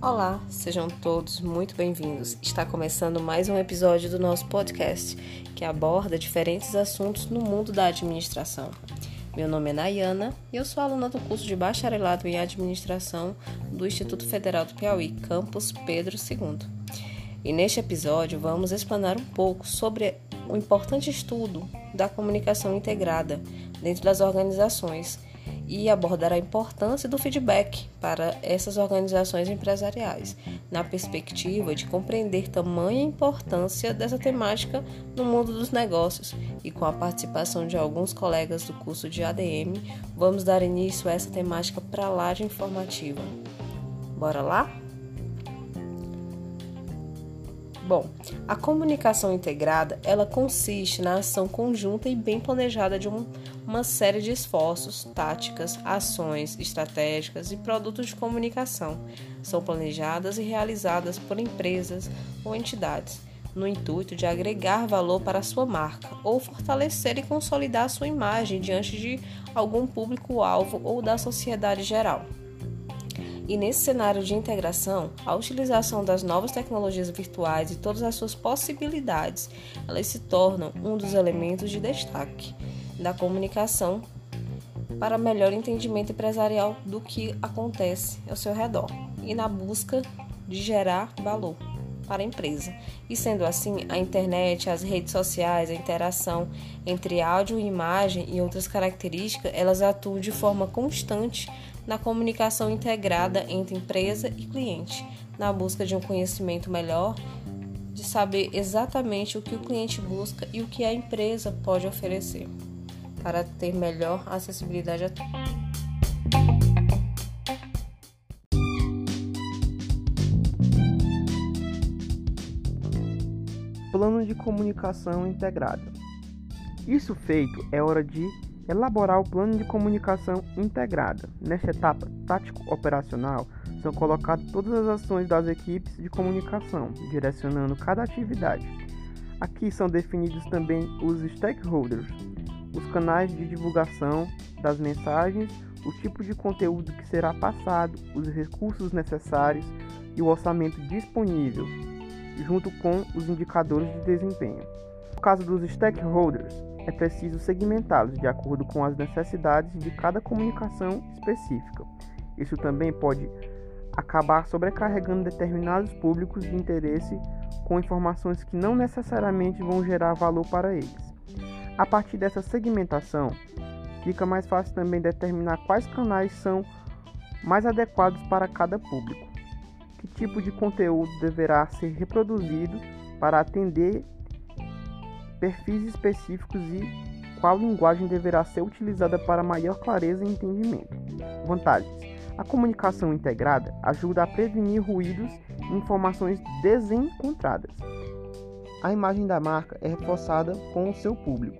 Olá, sejam todos muito bem-vindos. Está começando mais um episódio do nosso podcast que aborda diferentes assuntos no mundo da administração. Meu nome é Nayana e eu sou aluna do curso de Bacharelado em Administração do Instituto Federal do Piauí, campus Pedro II. E neste episódio vamos explanar um pouco sobre o importante estudo da comunicação integrada dentro das organizações e abordar a importância do feedback para essas organizações empresariais, na perspectiva de compreender tamanha importância dessa temática no mundo dos negócios e com a participação de alguns colegas do curso de ADM, vamos dar início a essa temática para lá de informativa. Bora lá? Bom, a comunicação integrada, ela consiste na ação conjunta e bem planejada de um, uma série de esforços, táticas, ações estratégicas e produtos de comunicação. São planejadas e realizadas por empresas ou entidades, no intuito de agregar valor para a sua marca ou fortalecer e consolidar sua imagem diante de algum público-alvo ou da sociedade geral. E nesse cenário de integração, a utilização das novas tecnologias virtuais e todas as suas possibilidades, elas se tornam um dos elementos de destaque da comunicação para melhor entendimento empresarial do que acontece ao seu redor e na busca de gerar valor para a empresa. E sendo assim, a internet, as redes sociais, a interação entre áudio e imagem e outras características, elas atuam de forma constante na comunicação integrada entre empresa e cliente, na busca de um conhecimento melhor, de saber exatamente o que o cliente busca e o que a empresa pode oferecer, para ter melhor acessibilidade a tudo. Plano de comunicação integrada. Isso feito, é hora de elaborar o plano de comunicação integrada. Nesta etapa tático-operacional, são colocadas todas as ações das equipes de comunicação, direcionando cada atividade. Aqui são definidos também os stakeholders, os canais de divulgação das mensagens, o tipo de conteúdo que será passado, os recursos necessários e o orçamento disponível, junto com os indicadores de desempenho. No caso dos stakeholders, é preciso segmentá-los de acordo com as necessidades de cada comunicação específica. Isso também pode acabar sobrecarregando determinados públicos de interesse com informações que não necessariamente vão gerar valor para eles. A partir dessa segmentação, fica mais fácil também determinar quais canais são mais adequados para cada público, que tipo de conteúdo deverá ser reproduzido para atender perfis específicos e qual linguagem deverá ser utilizada para maior clareza e entendimento. Vantagens: a comunicação integrada ajuda a prevenir ruídos e informações desencontradas. A imagem da marca é reforçada com o seu público.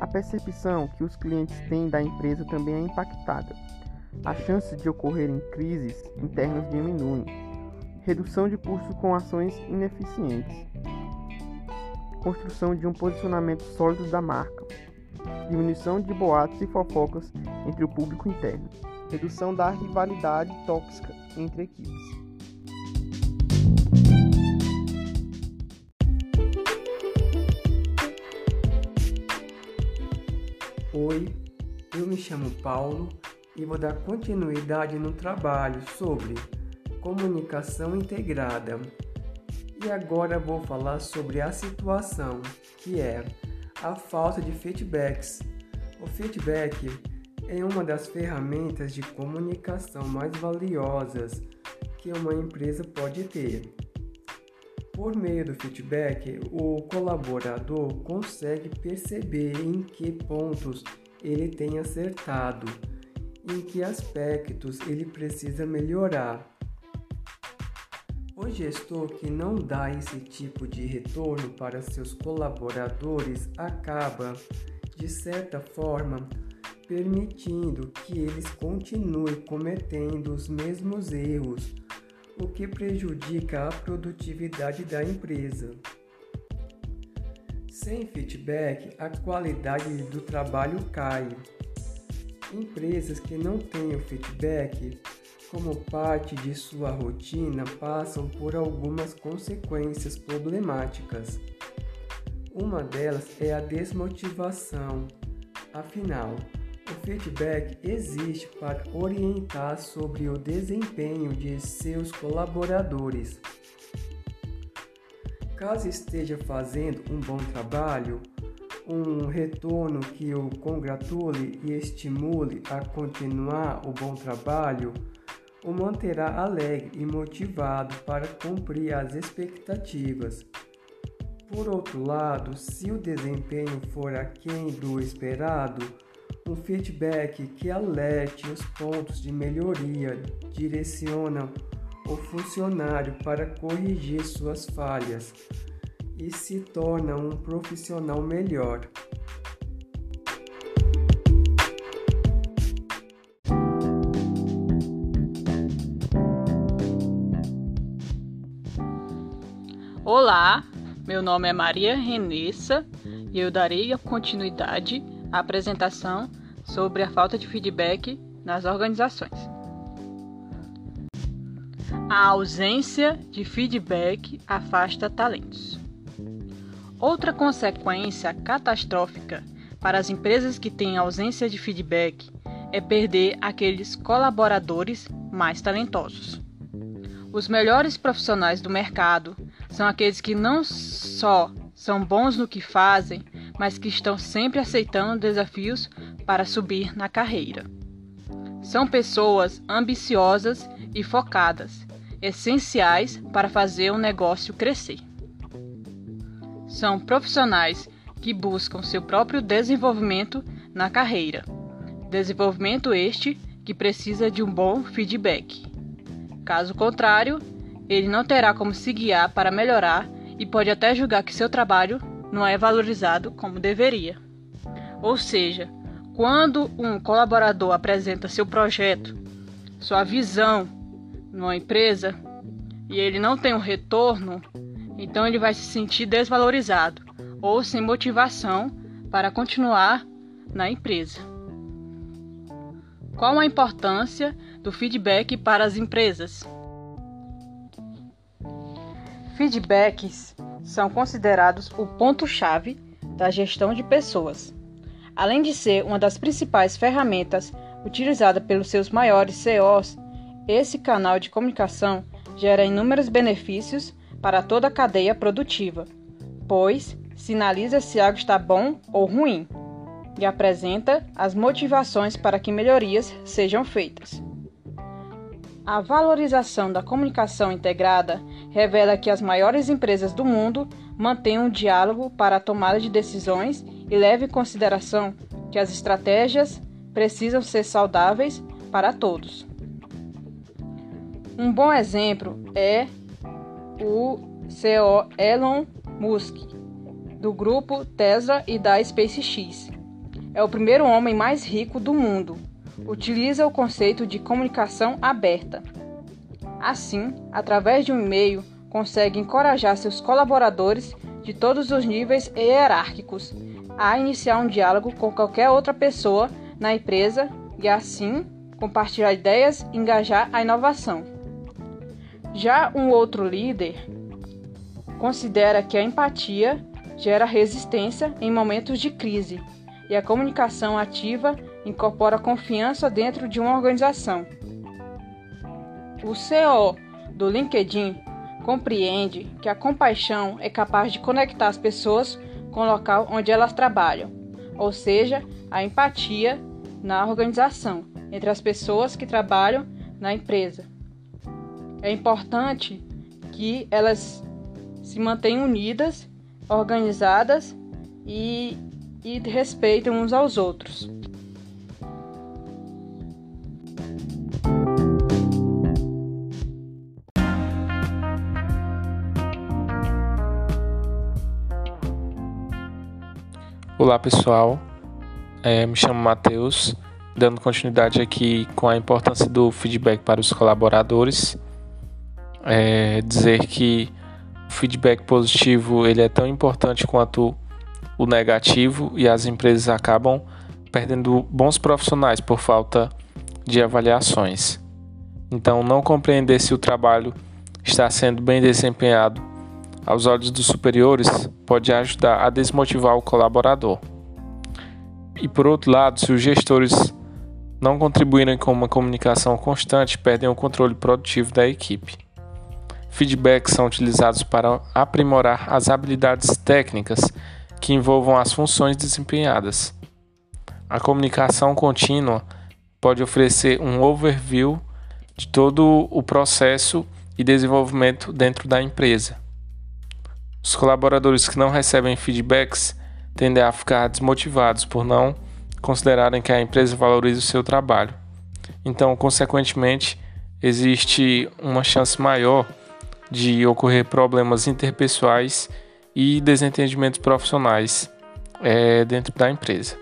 A percepção que os clientes têm da empresa também é impactada. A chance de ocorrerem crises internas diminuem. Redução de custos com ações ineficientes construção de um posicionamento sólido da marca, diminuição de boatos e fofocas entre o público interno, redução da rivalidade tóxica entre equipes. Oi, eu me chamo Paulo e vou dar continuidade no trabalho sobre comunicação integrada e agora vou falar sobre a situação, que é a falta de feedbacks. O feedback é uma das ferramentas de comunicação mais valiosas que uma empresa pode ter. Por meio do feedback, o colaborador consegue perceber em que pontos ele tem acertado, em que aspectos ele precisa melhorar o gestor que não dá esse tipo de retorno para seus colaboradores acaba, de certa forma, permitindo que eles continuem cometendo os mesmos erros, o que prejudica a produtividade da empresa. Sem feedback, a qualidade do trabalho cai. Empresas que não têm feedback como parte de sua rotina passam por algumas consequências problemáticas. Uma delas é a desmotivação. Afinal, o feedback existe para orientar sobre o desempenho de seus colaboradores. Caso esteja fazendo um bom trabalho, um retorno que o congratule e estimule a continuar o bom trabalho o manterá alegre e motivado para cumprir as expectativas. Por outro lado, se o desempenho for aquém do esperado, um feedback que alerte os pontos de melhoria direciona o funcionário para corrigir suas falhas e se torna um profissional melhor. Olá, meu nome é Maria Renessa e eu darei continuidade à apresentação sobre a falta de feedback nas organizações. A ausência de feedback afasta talentos. Outra consequência catastrófica para as empresas que têm ausência de feedback é perder aqueles colaboradores mais talentosos. Os melhores profissionais do mercado são aqueles que não só são bons no que fazem, mas que estão sempre aceitando desafios para subir na carreira. São pessoas ambiciosas e focadas, essenciais para fazer o negócio crescer. São profissionais que buscam seu próprio desenvolvimento na carreira. Desenvolvimento este que precisa de um bom feedback. Caso contrário, ele não terá como se guiar para melhorar e pode até julgar que seu trabalho não é valorizado como deveria. Ou seja, quando um colaborador apresenta seu projeto, sua visão numa empresa e ele não tem um retorno, então ele vai se sentir desvalorizado ou sem motivação para continuar na empresa. Qual a importância do feedback para as empresas? Feedbacks são considerados o ponto-chave da gestão de pessoas. Além de ser uma das principais ferramentas utilizada pelos seus maiores CEOs, esse canal de comunicação gera inúmeros benefícios para toda a cadeia produtiva, pois sinaliza se algo está bom ou ruim e apresenta as motivações para que melhorias sejam feitas. A valorização da comunicação integrada revela que as maiores empresas do mundo mantêm um diálogo para a tomada de decisões e levem em consideração que as estratégias precisam ser saudáveis para todos. Um bom exemplo é o CEO Elon Musk, do grupo Tesla e da SpaceX. É o primeiro homem mais rico do mundo utiliza o conceito de comunicação aberta. Assim, através de um e-mail, consegue encorajar seus colaboradores de todos os níveis hierárquicos a iniciar um diálogo com qualquer outra pessoa na empresa e assim compartilhar ideias e engajar a inovação. Já um outro líder considera que a empatia gera resistência em momentos de crise e a comunicação ativa incorpora confiança dentro de uma organização. O CEO do LinkedIn compreende que a compaixão é capaz de conectar as pessoas com o local onde elas trabalham, ou seja, a empatia na organização entre as pessoas que trabalham na empresa. É importante que elas se mantenham unidas, organizadas e, e respeitem uns aos outros. Olá pessoal, é, me chamo Matheus, dando continuidade aqui com a importância do feedback para os colaboradores. É, dizer que o feedback positivo ele é tão importante quanto o negativo e as empresas acabam perdendo bons profissionais por falta de avaliações. Então, não compreender se o trabalho está sendo bem desempenhado aos olhos dos superiores pode ajudar a desmotivar o colaborador. E por outro lado, se os gestores não contribuírem com uma comunicação constante, perdem o controle produtivo da equipe. Feedbacks são utilizados para aprimorar as habilidades técnicas que envolvam as funções desempenhadas. A comunicação contínua pode oferecer um overview de todo o processo e desenvolvimento dentro da empresa. Os colaboradores que não recebem feedbacks tendem a ficar desmotivados por não considerarem que a empresa valoriza o seu trabalho. Então, consequentemente, existe uma chance maior de ocorrer problemas interpessoais e desentendimentos profissionais é, dentro da empresa.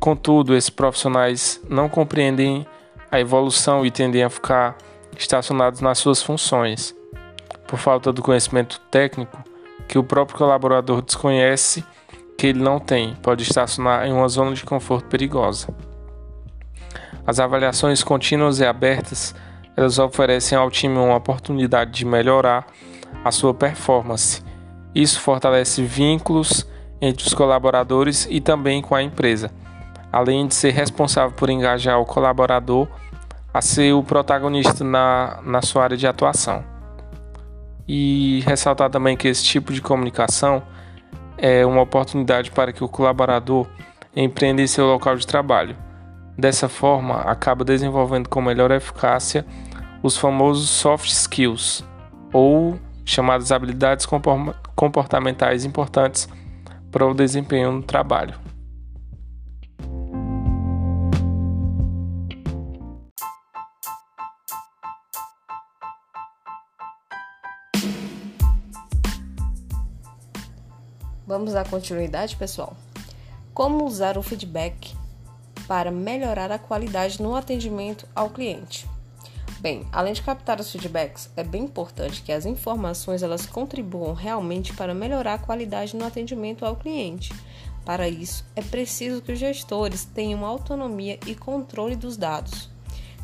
Contudo, esses profissionais não compreendem a evolução e tendem a ficar estacionados nas suas funções, por falta do conhecimento técnico que o próprio colaborador desconhece que ele não tem, pode estacionar em uma zona de conforto perigosa. As avaliações contínuas e abertas, elas oferecem ao time uma oportunidade de melhorar a sua performance. Isso fortalece vínculos entre os colaboradores e também com a empresa, além de ser responsável por engajar o colaborador a ser o protagonista na, na sua área de atuação. E ressaltar também que esse tipo de comunicação é uma oportunidade para que o colaborador empreenda em seu local de trabalho. Dessa forma, acaba desenvolvendo com melhor eficácia os famosos soft skills, ou chamadas habilidades comportamentais importantes para o desempenho no trabalho. Vamos dar continuidade, pessoal? Como usar o feedback para melhorar a qualidade no atendimento ao cliente? Bem, além de captar os feedbacks, é bem importante que as informações elas contribuam realmente para melhorar a qualidade no atendimento ao cliente. Para isso, é preciso que os gestores tenham autonomia e controle dos dados.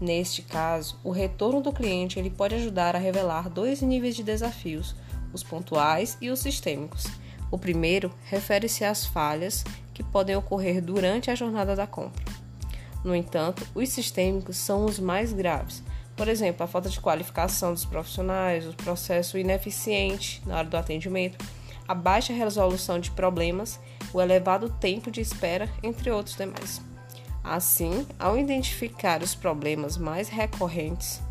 Neste caso, o retorno do cliente ele pode ajudar a revelar dois níveis de desafios, os pontuais e os sistêmicos. O primeiro refere-se às falhas que podem ocorrer durante a jornada da compra. No entanto, os sistêmicos são os mais graves. Por exemplo, a falta de qualificação dos profissionais, o processo ineficiente na hora do atendimento, a baixa resolução de problemas, o elevado tempo de espera, entre outros demais. Assim, ao identificar os problemas mais recorrentes,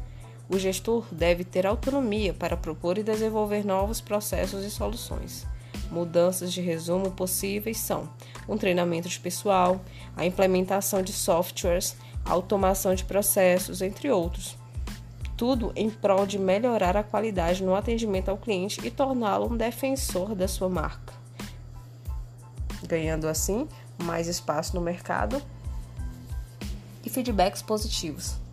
o gestor deve ter autonomia para propor e desenvolver novos processos e soluções. Mudanças de resumo possíveis são um treinamento de pessoal, a implementação de softwares, a automação de processos, entre outros. Tudo em prol de melhorar a qualidade no atendimento ao cliente e torná-lo um defensor da sua marca, ganhando assim mais espaço no mercado e feedbacks positivos.